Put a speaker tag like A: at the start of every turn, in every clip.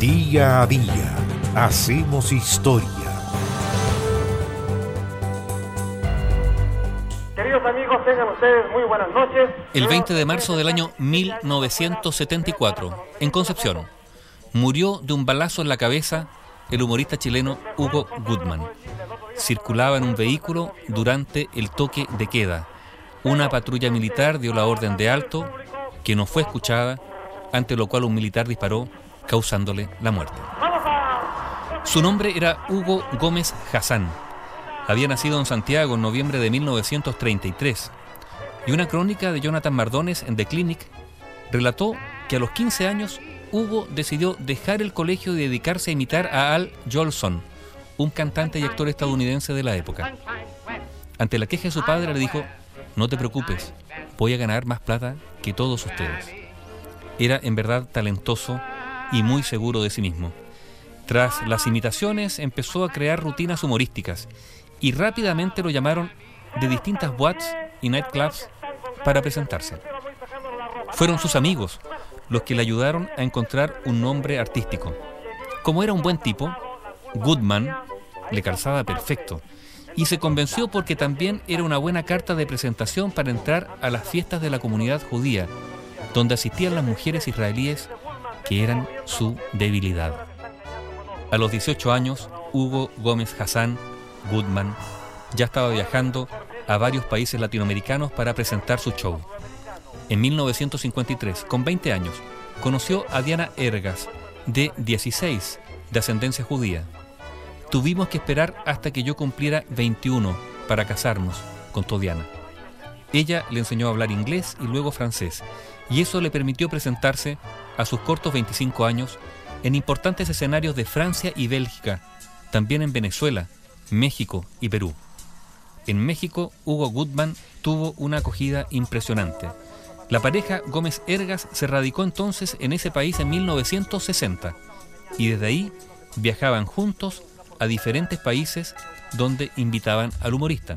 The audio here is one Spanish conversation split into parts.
A: Día a día hacemos historia.
B: Queridos amigos, tengan ustedes muy buenas noches.
C: El 20 de marzo del año 1974, en Concepción, murió de un balazo en la cabeza el humorista chileno Hugo Goodman. Circulaba en un vehículo durante el toque de queda. Una patrulla militar dio la orden de alto, que no fue escuchada, ante lo cual un militar disparó, causándole la muerte. Su nombre era Hugo Gómez Hassan. Había nacido en Santiago en noviembre de 1933. Y una crónica de Jonathan Mardones en The Clinic relató que a los 15 años Hugo decidió dejar el colegio y dedicarse a imitar a Al Jolson, un cantante y actor estadounidense de la época. Ante la queja de su padre le dijo, no te preocupes, voy a ganar más plata que todos ustedes. Era en verdad talentoso y muy seguro de sí mismo. Tras las imitaciones empezó a crear rutinas humorísticas y rápidamente lo llamaron de distintas boats y nightclubs para presentarse. Fueron sus amigos los que le ayudaron a encontrar un nombre artístico. Como era un buen tipo, Goodman le calzaba perfecto y se convenció porque también era una buena carta de presentación para entrar a las fiestas de la comunidad judía, donde asistían las mujeres israelíes que eran su debilidad. A los 18 años, Hugo Gómez Hassan Goodman ya estaba viajando a varios países latinoamericanos para presentar su show. En 1953, con 20 años, conoció a Diana Ergas, de 16, de ascendencia judía. Tuvimos que esperar hasta que yo cumpliera 21 para casarnos, contó Diana. Ella le enseñó a hablar inglés y luego francés, y eso le permitió presentarse a sus cortos 25 años en importantes escenarios de Francia y Bélgica, también en Venezuela, México y Perú. En México, Hugo Goodman tuvo una acogida impresionante. La pareja Gómez Ergas se radicó entonces en ese país en 1960 y desde ahí viajaban juntos a diferentes países donde invitaban al humorista.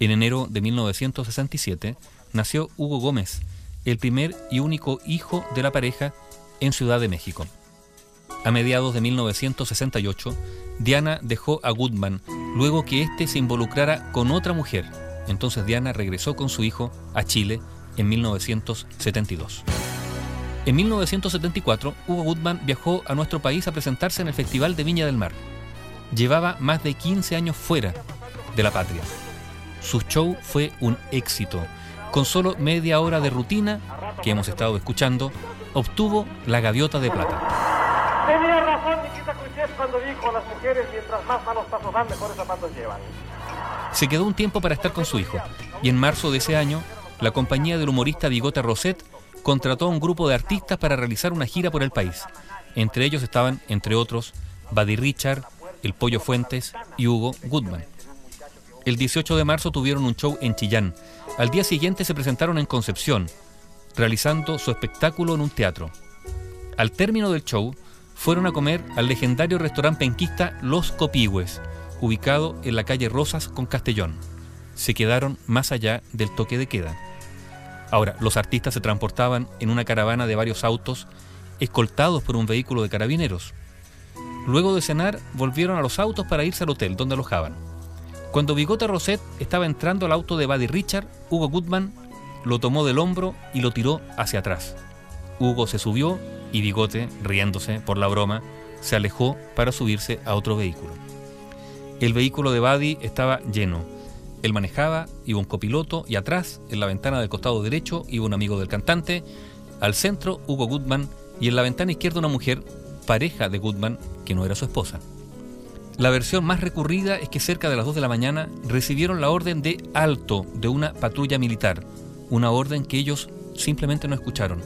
C: En enero de 1967 nació Hugo Gómez, el primer y único hijo de la pareja en Ciudad de México. A mediados de 1968, Diana dejó a Goodman luego que éste se involucrara con otra mujer. Entonces Diana regresó con su hijo a Chile en 1972. En 1974, Hugo Goodman viajó a nuestro país a presentarse en el Festival de Viña del Mar. Llevaba más de 15 años fuera de la patria. Su show fue un éxito. Con solo media hora de rutina, que hemos estado escuchando, obtuvo la gaviota de plata.
B: Tenía razón Nikita Khrushchev cuando dijo las mujeres mientras más malos pasos dan, mejores zapatos llevan.
C: Se quedó un tiempo para estar con su hijo y en marzo de ese año la compañía del humorista Bigota Roset contrató a un grupo de artistas para realizar una gira por el país. Entre ellos estaban, entre otros, Buddy Richard, El Pollo Fuentes y Hugo Goodman. El 18 de marzo tuvieron un show en Chillán. Al día siguiente se presentaron en Concepción, realizando su espectáculo en un teatro. Al término del show, fueron a comer al legendario restaurante penquista Los Copigües, ubicado en la calle Rosas con Castellón. Se quedaron más allá del toque de queda. Ahora, los artistas se transportaban en una caravana de varios autos escoltados por un vehículo de carabineros. Luego de cenar, volvieron a los autos para irse al hotel donde alojaban. Cuando Bigota Roset estaba entrando al auto de Buddy Richard, Hugo Goodman lo tomó del hombro y lo tiró hacia atrás. Hugo se subió y Bigote, riéndose por la broma, se alejó para subirse a otro vehículo. El vehículo de Buddy estaba lleno. Él manejaba, iba un copiloto y atrás, en la ventana del costado derecho, iba un amigo del cantante. Al centro, Hugo Goodman y en la ventana izquierda una mujer, pareja de Goodman, que no era su esposa. La versión más recurrida es que cerca de las 2 de la mañana recibieron la orden de alto de una patrulla militar, una orden que ellos simplemente no escucharon,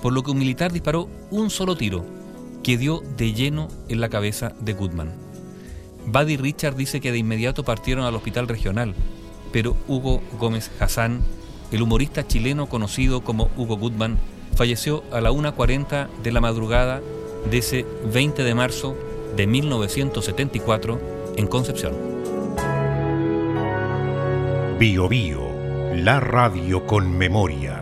C: por lo que un militar disparó un solo tiro, que dio de lleno en la cabeza de Goodman. Buddy Richard dice que de inmediato partieron al hospital regional, pero Hugo Gómez Hassan, el humorista chileno conocido como Hugo Goodman, falleció a la 1.40 de la madrugada de ese 20 de marzo de 1974 en Concepción.
A: Bio Bio, la radio con memoria.